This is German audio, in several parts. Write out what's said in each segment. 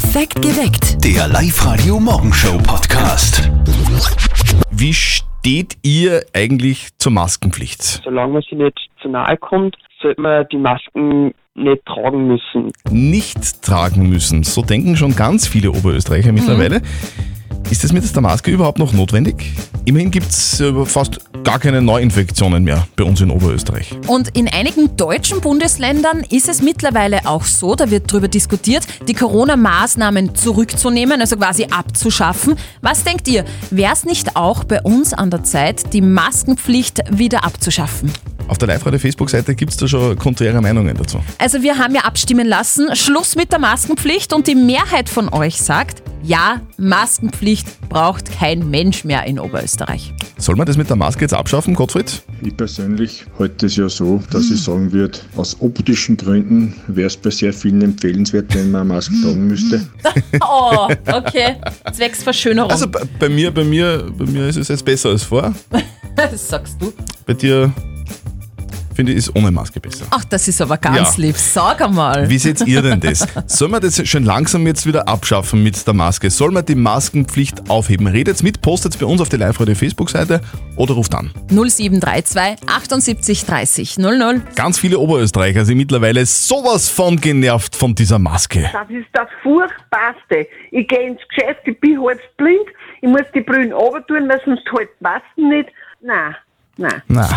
Perfekt geweckt. Der Live-Radio Morgenshow Podcast. Wie steht ihr eigentlich zur Maskenpflicht? solange man sich nicht zu nahe kommt, sollte man die Masken nicht tragen müssen. Nicht tragen müssen. So denken schon ganz viele Oberösterreicher mittlerweile. Ist das mit der Maske überhaupt noch notwendig? Immerhin gibt es fast gar keine Neuinfektionen mehr bei uns in Oberösterreich. Und in einigen deutschen Bundesländern ist es mittlerweile auch so, da wird darüber diskutiert, die Corona-Maßnahmen zurückzunehmen, also quasi abzuschaffen. Was denkt ihr, wäre es nicht auch bei uns an der Zeit, die Maskenpflicht wieder abzuschaffen? Auf der Live-Radio-Facebook-Seite gibt es da schon konträre Meinungen dazu. Also wir haben ja abstimmen lassen, Schluss mit der Maskenpflicht und die Mehrheit von euch sagt, ja, Maskenpflicht braucht kein Mensch mehr in Oberösterreich. Soll man das mit der Maske jetzt abschaffen, Gottfried? Ich persönlich halte es ja so, dass ich sagen würde, aus optischen Gründen wäre es bei sehr vielen empfehlenswert, wenn man eine Maske tragen müsste. Oh, okay. Zwecks Verschönerung. Also bei, bei, mir, bei, mir, bei mir ist es jetzt besser als vor. das sagst du. Bei dir finde ich, ist ohne Maske besser. Ach, das ist aber ganz Ja. lieb. Sag einmal. Wie seht ihr denn das? Soll man das schon langsam jetzt wieder abschaffen mit der Maske? Soll man die Maskenpflicht aufheben? Redet mit, postet bei uns auf die Live-Radio Facebook-Seite oder ruft an. 0732 78 30 00. Ganz viele Oberösterreicher sind mittlerweile sowas von genervt von dieser Maske. Das ist das Furchtbarste. Ich gehe ins Geschäft, ich bin halb blind, ich muss die Brillen runter weil sonst halt Masken nicht. Nein, nein. Na,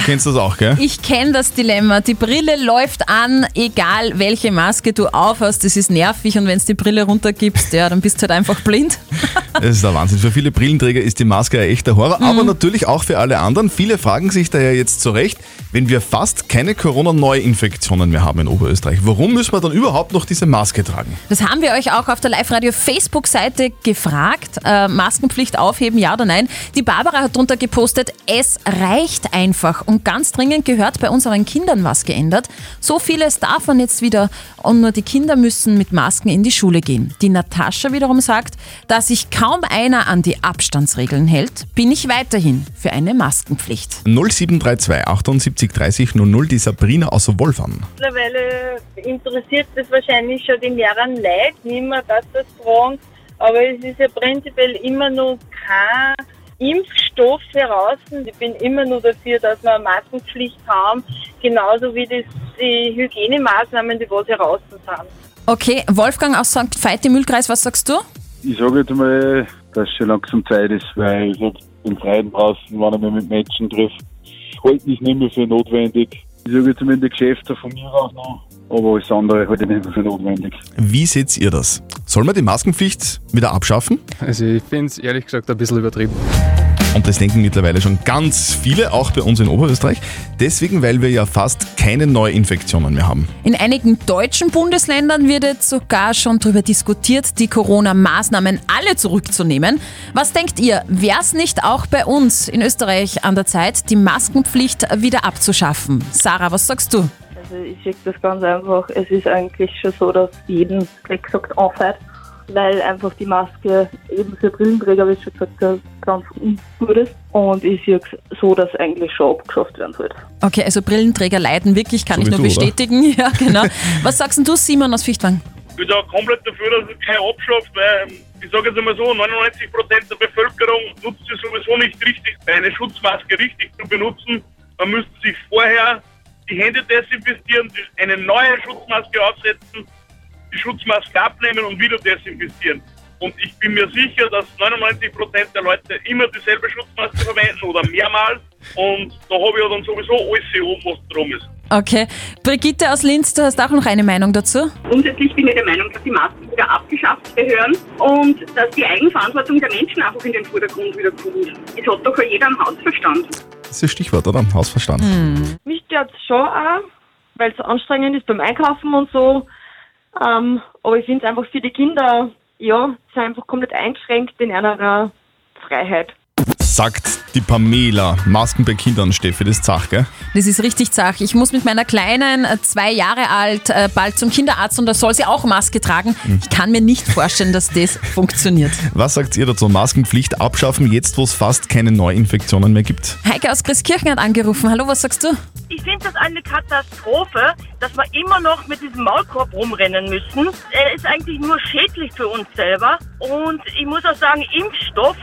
du kennst das auch, gell? Ich kenne das Dilemma. Die Brille läuft an, egal welche Maske du aufhast. Das ist nervig und wenn du die Brille runtergibst, ja, dann bist du halt einfach blind. Das ist der Wahnsinn. Für viele Brillenträger ist die Maske ein echter Horror, aber natürlich auch für alle anderen. Viele fragen sich daher jetzt zurecht, wenn wir fast keine Corona-Neuinfektionen mehr haben in Oberösterreich, warum müssen wir dann überhaupt noch diese Maske tragen? Das haben wir euch auch auf der Live-Radio-Facebook-Seite gefragt. Äh, Maskenpflicht aufheben, ja oder nein? Die Barbara hat drunter gepostet, es reicht einfach. Und ganz dringend gehört bei unseren Kindern was geändert. So vieles darf man jetzt wieder und nur die Kinder müssen mit Masken in die Schule gehen. Die Natascha wiederum sagt, da sich kaum einer an die Abstandsregeln hält, bin ich weiterhin für eine Maskenpflicht. 0732 78 30 00, die Sabrina aus Wolfern. Mittlerweile interessiert das wahrscheinlich schon die mehreren Leute nicht mehr, dass das tragen. Aber es ist ja prinzipiell immer noch kein Impfstoff heraus. Ich bin immer nur dafür, dass wir eine Maskenpflicht haben. Genauso wie das die Hygienemaßnahmen, die was heraus sind. Okay, Wolfgang aus St. Veit im Mühlkreis, was sagst du? Ich sage jetzt mal, dass es schon langsam Zeit ist, weil ich im Freien draußen, wenn ich mich mit Menschen treffe, halte ich nicht mehr für notwendig. Ich sage jetzt mal in den Geschäften von mir aus noch, aber alles andere halte ich nicht mehr für notwendig. Wie seht ihr das? Soll man die Maskenpflicht wieder abschaffen? Also ich finde es ehrlich gesagt ein bisschen übertrieben. Und das denken mittlerweile schon ganz viele, auch bei uns in Oberösterreich. Deswegen, weil wir ja fast keine Neuinfektionen mehr haben. In einigen deutschen Bundesländern wird jetzt sogar schon darüber diskutiert, die Corona-Maßnahmen alle zurückzunehmen. Was denkt ihr, wäre es nicht auch bei uns in Österreich an der Zeit, die Maskenpflicht wieder abzuschaffen? Sarah, was sagst du? Also ich sehe das ganz einfach. Es ist eigentlich schon so, dass jeden gleich gesagt aufhört, weil einfach die Maske eben für Brillenträger, wie ich schon gesagt habe, ganz ungut ist. Und ich sehe es so, dass eigentlich schon abgeschafft werden sollte. Okay, also Brillenträger leiden wirklich, kann So ich nur du, oder? bestätigen. Ja, genau. Was sagst denn du, Simon aus Fichtwang? Ich bin da komplett dafür, dass es kein abschafft, weil ich sage jetzt einmal so, 99% der Bevölkerung nutzt es sowieso nicht richtig, eine Schutzmaske richtig zu benutzen. Man müsste sich vorher die Hände desinfizieren, eine neue Schutzmaske aufsetzen, die Schutzmaske abnehmen und wieder desinfizieren. Und ich bin mir sicher, dass 99% der Leute immer dieselbe Schutzmaske verwenden oder mehrmals. Und da habe ich ja dann sowieso alles oben, was drum ist. Okay. Brigitte aus Linz, du hast auch noch eine Meinung dazu? Grundsätzlich bin ich der Meinung, dass die Masken wieder abgeschafft gehören und dass die Eigenverantwortung der Menschen einfach in den Vordergrund wieder kommt. Es hat doch jeder einen Hausverstand. Das ist das Stichwort, oder? Hausverstand. Mich stört es schon auch, weil es anstrengend ist beim Einkaufen und so. Ähm, aber ich finde es einfach für die Kinder, ja, sind einfach komplett eingeschränkt in einer Freiheit. Sagt die Pamela. Masken bei Kindern, Steffi, das ist Zach, gell? Das ist richtig zach. Ich muss mit meiner Kleinen, äh, zwei Jahre alt, äh, bald zum Kinderarzt und da soll sie auch Maske tragen. Hm. Ich kann mir nicht vorstellen, dass das funktioniert. Was sagt ihr dazu? Maskenpflicht abschaffen, jetzt wo es fast keine Neuinfektionen mehr gibt? Heike aus Christkirchen hat angerufen. Hallo, was sagst du? Ich finde das eine Katastrophe, dass wir immer noch mit diesem Maulkorb rumrennen müssen. Er ist eigentlich nur schädlich für uns selber. Und ich muss auch sagen, Impfstoff,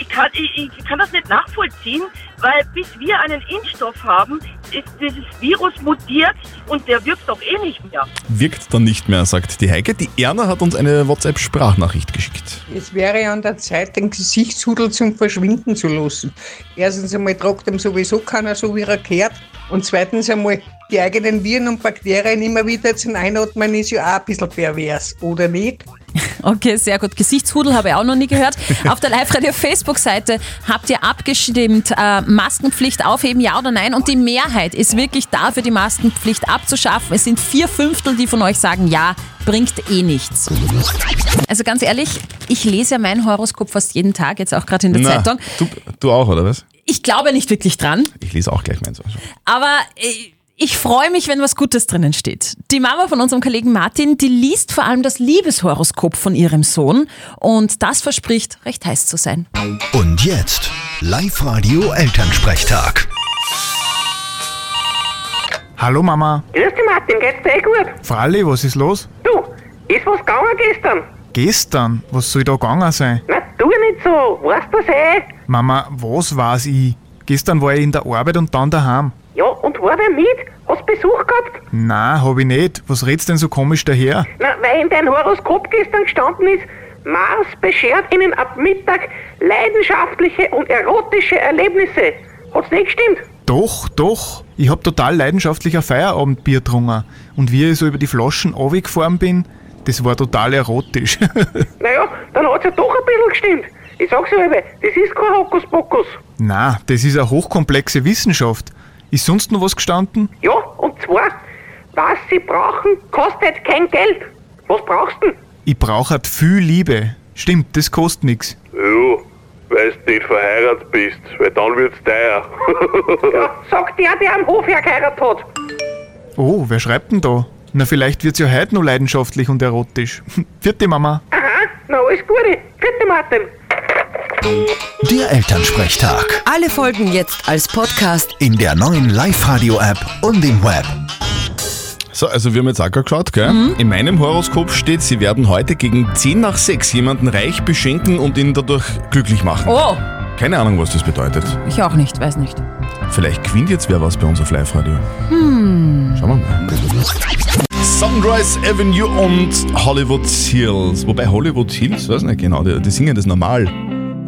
ich kann, ich, ich kann das nicht nachvollziehen, weil bis wir einen Impfstoff haben, ist dieses Virus mutiert und der wirkt doch eh nicht mehr. Wirkt dann nicht mehr, sagt die Heike. Die Erna hat uns eine WhatsApp-Sprachnachricht geschickt. Es wäre an der Zeit, den Gesichtshudel zum Verschwinden zu lassen. Erstens einmal tragt ihm sowieso keiner so, wie er gehört. Und zweitens einmal, die eigenen Viren und Bakterien immer wieder zum Einatmen ist ja auch ein bisschen pervers, oder nicht? Okay, sehr gut. Gesichtshudel habe ich auch noch nie gehört. Auf der Live-Radio-Facebook-Seite habt ihr abgestimmt, äh, Maskenpflicht aufheben, ja oder nein? Und die Mehrheit ist wirklich dafür, die Maskenpflicht abzuschaffen. Es sind vier Fünftel, die von euch sagen, ja, bringt eh nichts. Also ganz ehrlich, ich lese ja mein Horoskop fast jeden Tag, jetzt auch gerade in der Na, Zeitung. Du, du auch, oder was? Ich glaube nicht wirklich dran, Ich lese auch gleich meins. aber äh, ich freue mich, wenn was Gutes drinnen steht. Die Mama von unserem Kollegen Martin, die liest vor allem das Liebeshoroskop von ihrem Sohn und das verspricht, recht heiß zu sein. Und jetzt Live-Radio Elternsprechtag. Hallo Mama. Grüß dich Martin, geht's dir eh gut? Fralli, was ist los? Du, ist was gegangen gestern? Gestern? Was soll da gegangen sein? Na, tu nicht so, weißt du das eh? Mama, was weiß ich? Gestern war ich in der Arbeit und dann daheim. Und war der mit? Hast Besuch gehabt? Na, hab ich nicht. Was redst denn so komisch daher? Na, weil in deinem Horoskop gestern gestanden ist, Mars beschert Ihnen ab Mittag leidenschaftliche und erotische Erlebnisse. Hat's nicht gestimmt? Doch, doch. Ich hab total leidenschaftlich ein Feierabendbier getrunken. Und wie ich so über die Flaschen runtergefahren bin, das war total erotisch. Naja, dann hat's ja doch ein bisschen gestimmt. Ich sag's eben, das ist kein Hokuspokus. Na, das ist eine hochkomplexe Wissenschaft. Ist sonst noch was gestanden? Ja, und zwar, was Sie brauchen, kostet kein Geld. Was brauchst du denn? Ich brauch halt viel Liebe. Stimmt, das kostet nix. Ja, weil du nicht verheiratet bist, weil dann wird's teuer. Ja, sagt der, der am Hof hergeheiratet hat. Oh, wer schreibt denn da? Na, vielleicht wird's ja heute noch leidenschaftlich und erotisch. Vierte Mama. Aha, na alles Gute. Vierte Martin. Der Elternsprechtag. Alle Folgen jetzt als Podcast. In der neuen Live-Radio-App und im Web. So, also wir haben jetzt auch gerade geschaut, gell? In meinem Horoskop steht, sie werden heute gegen 10 nach 6 jemanden reich beschenken und ihn dadurch glücklich machen. Oh, Keine Ahnung, was das bedeutet. ich auch nicht, weiß nicht. Vielleicht gewinnt jetzt wer was bei uns auf Live-Radio. Hm. Schauen wir mal. Sunrise Avenue und Hollywood Hills. Wobei Hollywood Hills, weiß nicht genau, die, die singen das normal.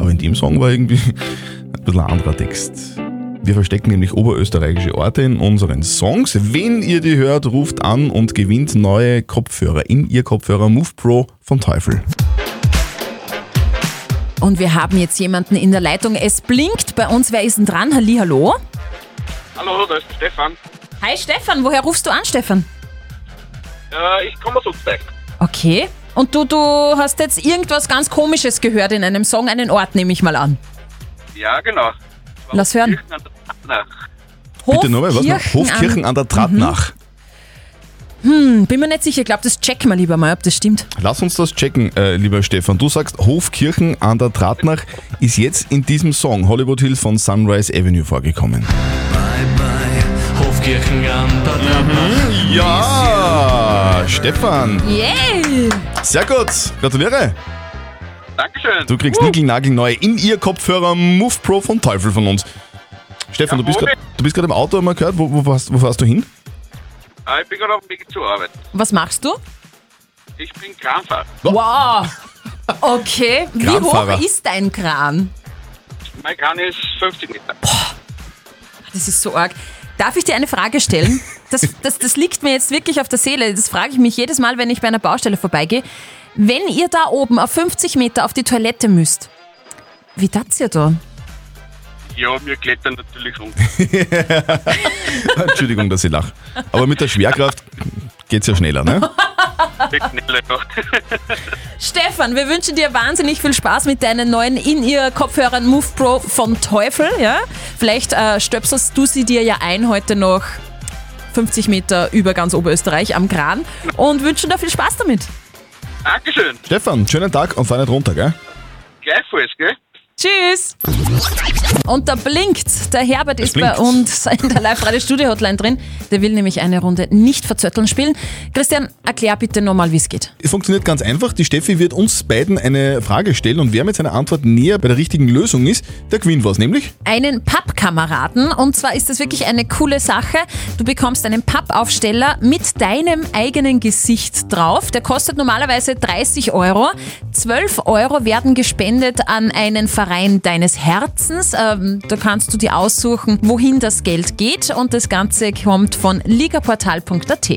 Aber in dem Song war irgendwie ein bisschen ein anderer Text. Wir verstecken nämlich oberösterreichische Orte in unseren Songs. Wenn ihr die hört, ruft an und gewinnt neue Kopfhörer in ihr Kopfhörer Move Pro von Teufel. Und wir haben jetzt jemanden in der Leitung. Es blinkt bei uns. Wer ist denn dran? Halli, hallo? Hallo, da ist Stefan. Hi Stefan, woher rufst du an, Stefan? Äh, ich komme aus Utzberg. Okay. Und du, du hast jetzt irgendwas ganz Komisches gehört in einem Song, einen Ort nehme ich mal an. Ja, genau. Lass hören. Bitte nochmal, was noch? Hofkirchen Hofkirchen an der Tratnach. Hm, bin mir nicht sicher. Ich glaube, das checken wir lieber mal, ob das stimmt. Lass uns das checken, äh, lieber Stefan. Du sagst, Hofkirchen an der Tratnach ist jetzt in diesem Song Hollywood Hills von Sunrise Avenue vorgekommen. Hofkirchen an der Mhm, Ja, Stefan. Yay! Sehr gut, gratuliere. Dankeschön. Du kriegst niegelnagelneue in ihr Kopfhörer Move Pro von Teufel von uns. Stefan, du bist Jawohl. grad- du bist gerade im Auto, haben wir gehört. Wo, wo, fährst, wo fährst du hin? Äh, ich bin gerade auf dem Weg zur Arbeit. Was machst du? Ich bin Kranfahrer. Wow! Okay, wie hoch ist dein Kran? Mein Kran ist 50 Meter. Das ist so arg. Darf ich dir eine Frage stellen? Das, das, das liegt mir jetzt wirklich auf der Seele. Das frage ich mich jedes Mal, wenn ich bei einer Baustelle vorbeigehe. Wenn ihr da oben auf 50 Meter auf die Toilette müsst, wie tat's ihr da? Ja, wir klettern natürlich rum. Entschuldigung, dass ich lache. Aber mit der Schwerkraft geht's ja schneller, ne? Stefan, wir wünschen dir wahnsinnig viel Spaß mit deinen neuen In-Ear-Kopfhörern Move Pro von Teufel. Ja? Vielleicht äh, stöpselst du sie dir ja ein heute noch 50 Meter über ganz Oberösterreich am Kran und wünschen dir viel Spaß damit. Dankeschön. Stefan, schönen Tag und fahr nicht runter, gell? Gleichfalls, gell? Tschüss! Und da blinkt. Der Herbert ist blinkt. bei uns in der Live-Radio-Studio-Hotline drin. Der will nämlich eine Runde nicht verzötteln spielen. Christian, erklär bitte nochmal, wie es geht. Es funktioniert ganz einfach. Die Steffi wird uns beiden eine Frage stellen und wer mit seiner Antwort näher bei der richtigen Lösung ist, der gewinnt was, nämlich Einen Pappkameraden. Und zwar ist das wirklich eine coole Sache. Du bekommst einen Pappaufsteller mit deinem eigenen Gesicht drauf. Der kostet normalerweise 30 Euro. 12 Euro werden gespendet an einen Verein deines Herzens. Ähm, da kannst du dir aussuchen, wohin das Geld geht. Und das Ganze kommt von ligaportal.at.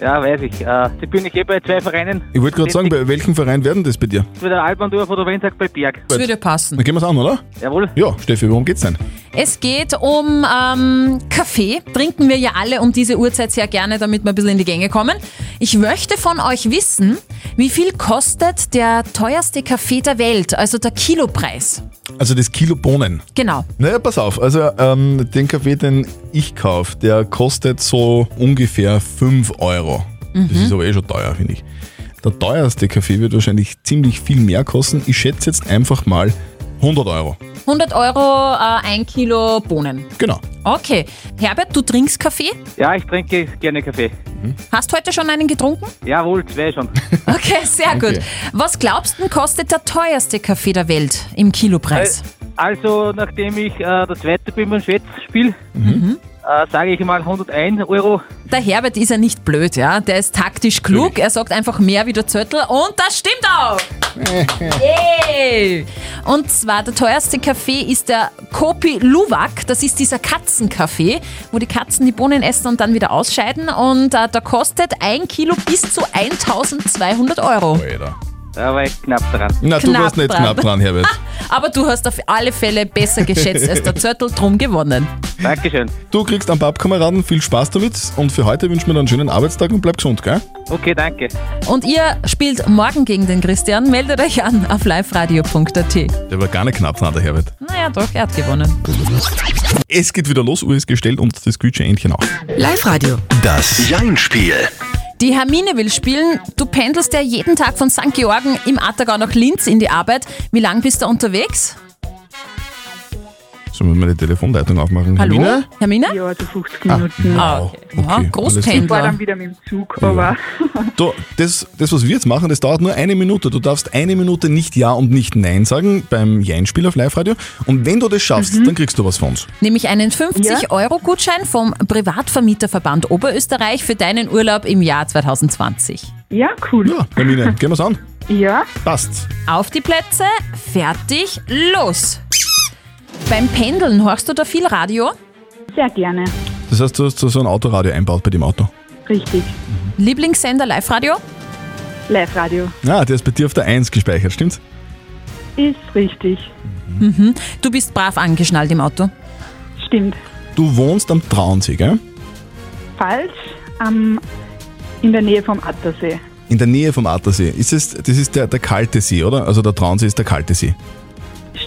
Ja, weiß ich. Äh, ich bin ich eh bei zwei Vereinen. Ich wollte gerade sagen, bei welchem Verein werden das bei dir? Entweder Alberndorf oder Wenzag bei Berg. Das würde passen. Dann gehen wir es an, oder? Jawohl. Ja, Steffi, worum geht's denn? Es geht um ähm, Kaffee. Trinken wir ja alle um diese Uhrzeit sehr gerne, damit wir ein bisschen in die Gänge kommen. Ich möchte von euch wissen, wie viel kostet der teuerste Kaffee der Welt, also der Kilopreis? Also das Kilo Bohnen. Genau. Naja, pass auf. Also ähm, den Kaffee, den ich kaufe, der kostet so ungefähr 5 Euro. Das Mhm. ist aber eh schon teuer, finde ich. Der teuerste Kaffee wird wahrscheinlich ziemlich viel mehr kosten. Ich schätze jetzt einfach mal 100 Euro. 100 Euro, äh, ein Kilo Bohnen. Genau. Okay. Herbert, du trinkst Kaffee? Ja, ich trinke gerne Kaffee. Hast heute schon einen getrunken? Jawohl, zwei schon. Okay, sehr Okay. gut. Was glaubst du, kostet der teuerste Kaffee der Welt im Kilopreis? Also, nachdem ich äh, der Zweite bin beim Schätzspiel, Mhm. Äh, sage ich mal 101 Euro. Der Herbert ist ja nicht blöd, ja. Der ist taktisch klug. Er sagt einfach mehr wie der Zöttl und das stimmt auch. Yay! Und zwar der teuerste Kaffee ist der Kopi Luwak. Das ist dieser Katzenkaffee, wo die Katzen die Bohnen essen und dann wieder ausscheiden. Und äh, da kostet ein Kilo bis zu 1200 Euro. Da war ich knapp dran. Na, du warst nicht knapp dran, Herbert. Aber du hast auf alle Fälle besser geschätzt als der Zöttl, drum gewonnen. Dankeschön. Du kriegst einen Pappkameraden, viel Spaß damit und für heute wünschen wir dir einen schönen Arbeitstag und bleib gesund, gell? Okay, danke. Und ihr spielt morgen gegen den Christian. Meldet euch an auf liveradio.at. Der war gar nicht knapp dran, der Herbert. Naja, doch, er hat gewonnen. Es geht wieder los, Uhr ist gestellt und das Gütchen-Entchen auch. Live-Radio. Das Jein-Spiel. Die Hermine will spielen. Du pendelst ja jeden Tag von St. Georgen im Attergau nach Linz in die Arbeit. Wie lang bist du unterwegs? Sollen wir mal die Telefonleitung aufmachen? Hallo? Hermine? Hermine? Ja, also 50 Minuten. Ah, okay. Ja, Okay, alles Großpendler. Ich war dann wieder mit dem Zug, aber Du, das, das, was wir jetzt machen, das dauert nur eine Minute. Du darfst eine Minute nicht Ja und nicht Nein sagen beim Jein-Spiel auf Live-Radio. Und wenn du das schaffst, Mhm. dann kriegst du was von uns. Nämlich einen 50-Euro-Gutschein vom Privatvermieterverband Oberösterreich für deinen Urlaub im Jahr 2020. ja, cool. Ja, Hermine, gehen wir's an. Ja. Passt. Auf die Plätze, fertig, los! Beim Pendeln hörst du da viel Radio? Sehr gerne. Das heißt, du hast so ein Autoradio einbaut bei dem Auto. Richtig. Lieblingssender Live-Radio? Live-Radio. Ja, der ist bei dir auf der 1 gespeichert, stimmt's? Ist richtig. Mhm. Du bist brav angeschnallt im Auto. Stimmt. Du wohnst am Traunsee, gell? Falsch. Ähm, in der Nähe vom Attersee. In der Nähe vom Attersee. Ist es, das ist der, der kalte See, oder? Also der Traunsee ist der kalte See.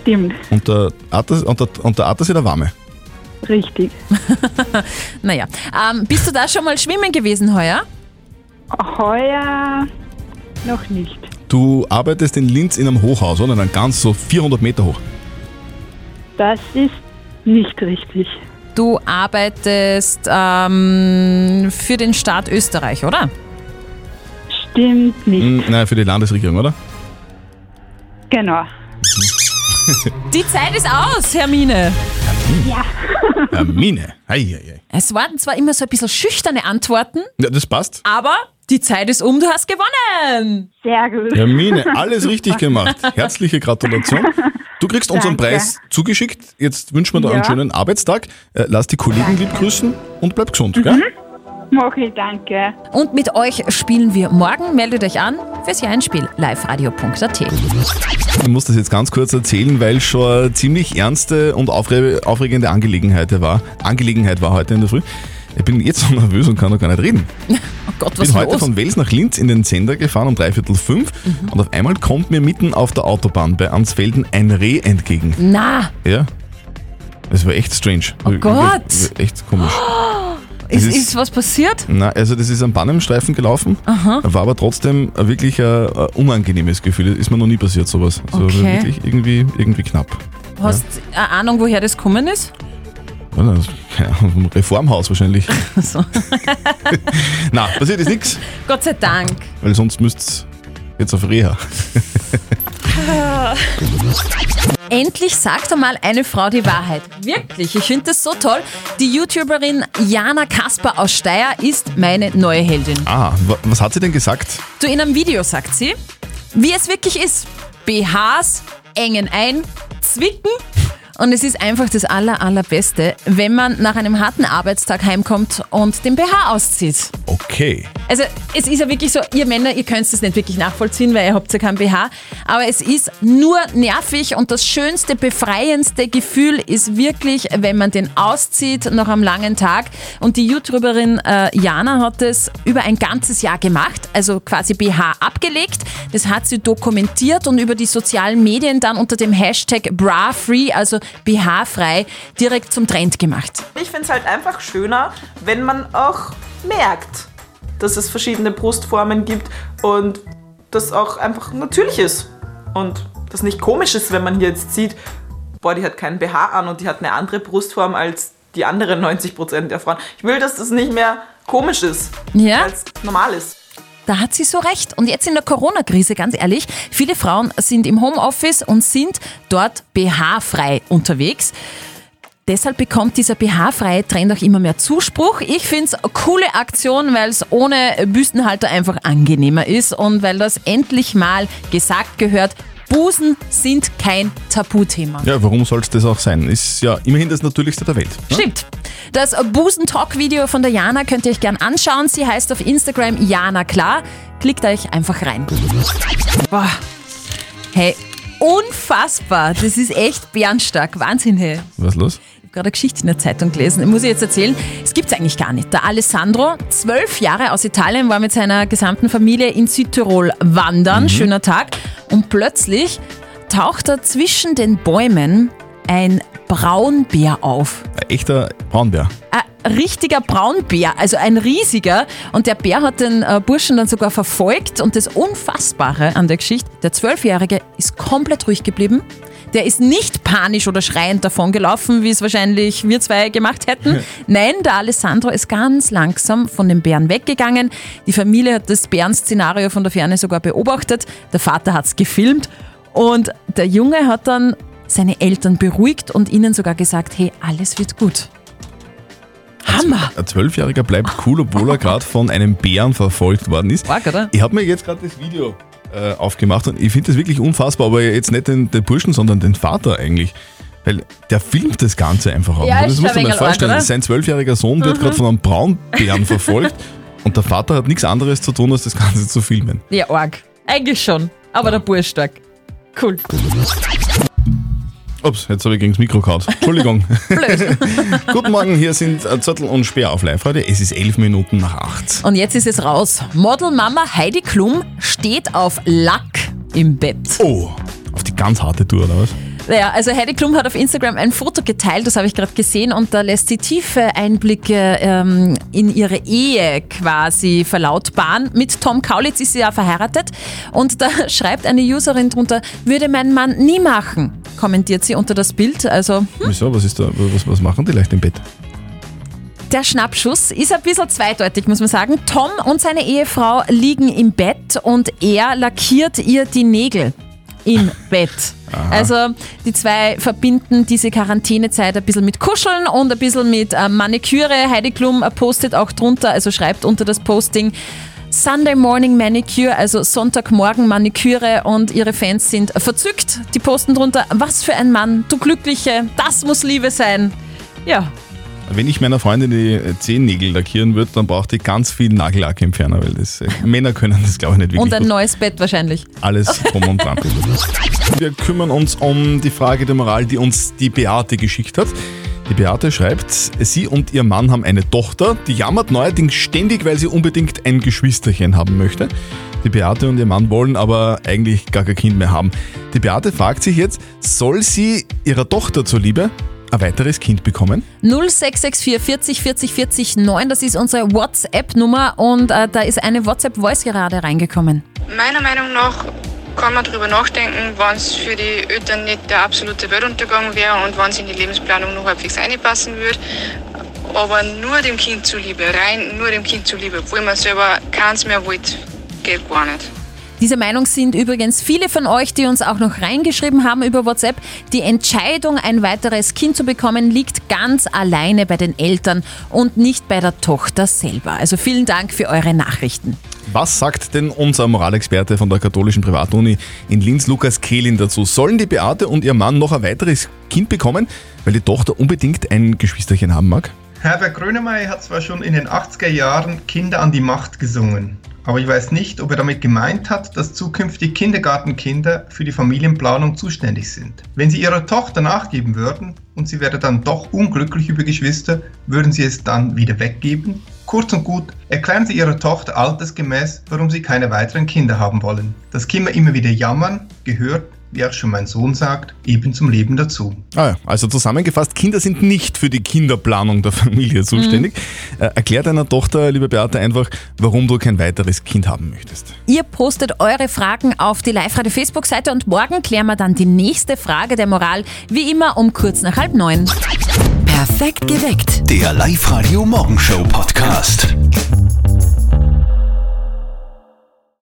Stimmt. Und der, Attersee, und der, und der Attersee der warme. Richtig. Naja, ähm, bist du da schon mal schwimmen gewesen heuer? Heuer noch nicht. Du arbeitest in Linz in einem Hochhaus, oder? Dann ganz so 400 Meter hoch. Das ist nicht richtig. Du arbeitest ähm, für den Staat Österreich, oder? Stimmt nicht. Hm, nein, für die Landesregierung, oder? Genau. Die Zeit ist aus, Hermine. Ja. Hermine. Ei, ei, ei. Es waren zwar immer so ein bisschen schüchterne Antworten, Ja, das passt. aber die Zeit ist um, du hast gewonnen. Sehr gut. Hermine, alles richtig gemacht. Herzliche Gratulation. Du kriegst unseren Danke. Preis zugeschickt. Jetzt wünschen wir dir einen Ja. schönen Arbeitstag. Äh, Lass die Kollegen lieb grüßen und bleib gesund, gell? Okay, danke. Und mit euch spielen wir morgen. Meldet euch an fürs Jahr-Spiel liveradio.at. Ich muss das jetzt ganz kurz erzählen, weil es schon eine ziemlich ernste und aufre aufregende Angelegenheit war. Angelegenheit war heute in der Früh. Ich bin jetzt so nervös und kann noch gar nicht reden. Gott, was bin heute los? von Wels nach Linz in den Sender gefahren um dreiviertel fünf Mhm. und auf einmal kommt mir mitten auf der Autobahn bei Ansfelden ein Reh entgegen. Na, Ja. Das war echt strange. Oh Gott. Echt komisch. Ist, ist- ist was passiert? Na, also das ist am Bannenstreifen gelaufen, Aha. war aber trotzdem wirklich ein, ein unangenehmes Gefühl. Das ist mir noch nie passiert, sowas. Also Okay. wirklich irgendwie, irgendwie knapp. Hast du eine Ahnung, woher das gekommen ist? Ja, Reformhaus wahrscheinlich. So. Na, passiert ist nichts, Gott sei Dank. weil sonst müsst jetzt auf Reha. Endlich sagt einmal eine Frau die Wahrheit. Wirklich, ich finde das so toll. Die YouTuberin Jana Kasper aus Steyr ist meine neue Heldin. Ah, wa- was hat sie denn gesagt? Du, in einem Video sagt sie, wie es wirklich ist. BHs engen ein, zwicken und es ist einfach das aller, allerbeste, wenn man nach einem harten Arbeitstag heimkommt und den BH auszieht. Okay. Also es ist ja wirklich so, ihr Männer, ihr könnt es nicht wirklich nachvollziehen, weil ihr habt ja kein BH, aber es ist nur nervig und das schönste, befreiendste Gefühl ist wirklich, wenn man den auszieht nach einem langen Tag und die YouTuberin äh, Jana hat es über ein ganzes Jahr gemacht, also quasi BH abgelegt, das hat sie dokumentiert und über die sozialen Medien dann unter dem Hashtag BraFree, also BH-frei, direkt zum Trend gemacht. Ich finde es halt einfach schöner, wenn man auch merkt, dass es verschiedene Brustformen gibt und das auch einfach natürlich ist. Und das nicht komisch ist, wenn man hier jetzt sieht, boah, die hat keinen BH an und die hat eine andere Brustform als die anderen 90% der Frauen. Ich will, dass das nicht mehr komisch ist, Ja? es normal ist. Da hat sie so recht. Und jetzt in der Corona-Krise, ganz ehrlich, viele Frauen sind im Homeoffice und sind dort BH-frei unterwegs. Deshalb bekommt dieser BH-freie Trend auch immer mehr Zuspruch. Ich finde es eine coole Aktion, weil es ohne Büstenhalter einfach angenehmer ist und weil das endlich mal gesagt gehört, Busen sind kein Tabuthema. Ja, warum soll es das auch sein? Ist ja immerhin das Natürlichste der Welt. Ne? Stimmt. Das Busen-Talk-Video von der Jana könnt ihr euch gern anschauen. Sie heißt auf Instagram Jana Klar. Klickt euch einfach rein. Boah. Hey, unfassbar. Das ist echt bärenstark. Wahnsinn, hey. Was ist los? Ich habe gerade eine Geschichte in der Zeitung gelesen. Muss ich jetzt erzählen? Es gibt es eigentlich gar nicht. Der Alessandro, zwölf Jahre aus Italien, war mit seiner gesamten Familie in Südtirol wandern. Mhm. Schöner Tag. Und plötzlich taucht da zwischen den Bäumen ein Braunbär auf. Ein echter Braunbär. Ein richtiger Braunbär, also ein riesiger. Und der Bär hat den äh, Burschen dann sogar verfolgt. Und das Unfassbare an der Geschichte, der Zwölfjährige ist komplett ruhig geblieben. Der ist nicht panisch oder schreiend davongelaufen, wie es wahrscheinlich wir zwei gemacht hätten. Nein, der Alessandro ist ganz langsam von dem Bären weggegangen. Die Familie hat das Bärenszenario von der Ferne sogar beobachtet. Der Vater hat es gefilmt. Und der Junge hat dann seine Eltern beruhigt und ihnen sogar gesagt, hey, alles wird gut. Hammer! Ein Zwölfjähriger bleibt cool, obwohl er gerade von einem Bären verfolgt worden ist. Arg, oder? Ich habe mir jetzt gerade das Video äh, aufgemacht und ich finde das wirklich unfassbar, aber jetzt nicht den, den Burschen, sondern den Vater eigentlich. Weil der filmt das Ganze einfach auch. Ja, das muss man wenig vorstellen. oder? Sein zwölfjähriger Sohn wird Mhm. gerade von einem Braunbären verfolgt und der Vater hat nichts anderes zu tun, als das Ganze zu filmen. Ja, arg. Eigentlich schon. Aber der Bursch stark. Cool. Ups, jetzt habe ich gegen das Mikro gehauen. Entschuldigung. Blöd. Guten Morgen, hier sind Zettel und Speer auf live heute. Es ist elf Minuten nach acht. Und jetzt ist es raus. Modelmama Heidi Klum steht auf Lack im Bett. Oh, auf die ganz harte Tour, oder was? Naja, also Heidi Klum hat auf Instagram ein Foto geteilt, das habe ich gerade gesehen, und da lässt sie tiefe Einblicke ähm, in ihre Ehe quasi verlautbaren. Mit Tom Kaulitz ist sie ja verheiratet und da schreibt eine Userin drunter, würde mein Mann nie machen, kommentiert sie unter das Bild. Also Wieso? Was ist da? Was, was machen die leicht im Bett? Der Schnappschuss ist ein bisschen zweideutig, muss man sagen. Tom und seine Ehefrau liegen im Bett und er lackiert ihr die Nägel im Bett. Aha. Also die zwei verbinden diese Quarantänezeit ein bisschen mit Kuscheln und ein bisschen mit äh, Maniküre. Heidi Klum postet auch drunter, also schreibt unter das Posting Sunday Morning Manicure, also Sonntagmorgen Maniküre und ihre Fans sind verzückt. Die posten drunter, was für ein Mann, du Glückliche, das muss Liebe sein. Ja, Wenn ich meiner Freundin die Zehennägel lackieren würde, dann braucht die ganz viel Nagellackentferner, weil das, äh, Männer können das glaube ich nicht wirklich und ein gut. neues Bett wahrscheinlich. Alles drum und dran. Wir kümmern uns um die Frage der Moral, die uns die Beate geschickt hat. Die Beate schreibt, sie und ihr Mann haben eine Tochter, die jammert neuerdings ständig, weil sie unbedingt ein Geschwisterchen haben möchte. Die Beate und ihr Mann wollen aber eigentlich gar kein Kind mehr haben. Die Beate fragt sich jetzt, soll sie ihrer Tochter zuliebe ein weiteres Kind bekommen? 0664 40 40 40 9, das ist unsere WhatsApp-Nummer und äh, da ist eine WhatsApp-Voice gerade reingekommen. Meiner Meinung nach kann man darüber nachdenken, wann es für die Eltern nicht der absolute Weltuntergang wäre und wann es in die Lebensplanung noch halbwegs einpassen würde. Aber nur dem Kind zuliebe, rein nur dem Kind zuliebe, obwohl man selber keins mehr wollte, geht gar nicht. Dieser Meinung sind übrigens viele von euch, die uns auch noch reingeschrieben haben über WhatsApp. Die Entscheidung, ein weiteres Kind zu bekommen, liegt ganz alleine bei den Eltern und nicht bei der Tochter selber. Also vielen Dank für eure Nachrichten. Was sagt denn unser Moralexperte von der katholischen Privatuni in Linz, Lukas Kehlin, dazu? Sollen die Beate und ihr Mann noch ein weiteres Kind bekommen, weil die Tochter unbedingt ein Geschwisterchen haben mag? Herbert Grönemeyer hat zwar schon in den 80er Jahren Kinder an die Macht gesungen, aber ich weiß nicht, ob er damit gemeint hat, dass zukünftig Kindergartenkinder für die Familienplanung zuständig sind. Wenn sie ihrer Tochter nachgeben würden und sie wäre dann doch unglücklich über Geschwister, würden sie es dann wieder weggeben? Kurz und gut, erklären Sie Ihrer Tochter altersgemäß, warum Sie keine weiteren Kinder haben wollen. Das Kinder immer wieder jammern gehört wie auch schon mein Sohn sagt, eben zum Leben dazu. Ah ja, also zusammengefasst, Kinder sind nicht für die Kinderplanung der Familie zuständig. Äh, erklär deiner Tochter, liebe Beate, einfach, warum du kein weiteres Kind haben möchtest. Ihr postet eure Fragen auf die Live-Radio-Facebook-Seite und morgen klären wir dann die nächste Frage der Moral, wie immer um kurz nach halb neun. Perfekt geweckt. Der Live-Radio Morgenshow Podcast.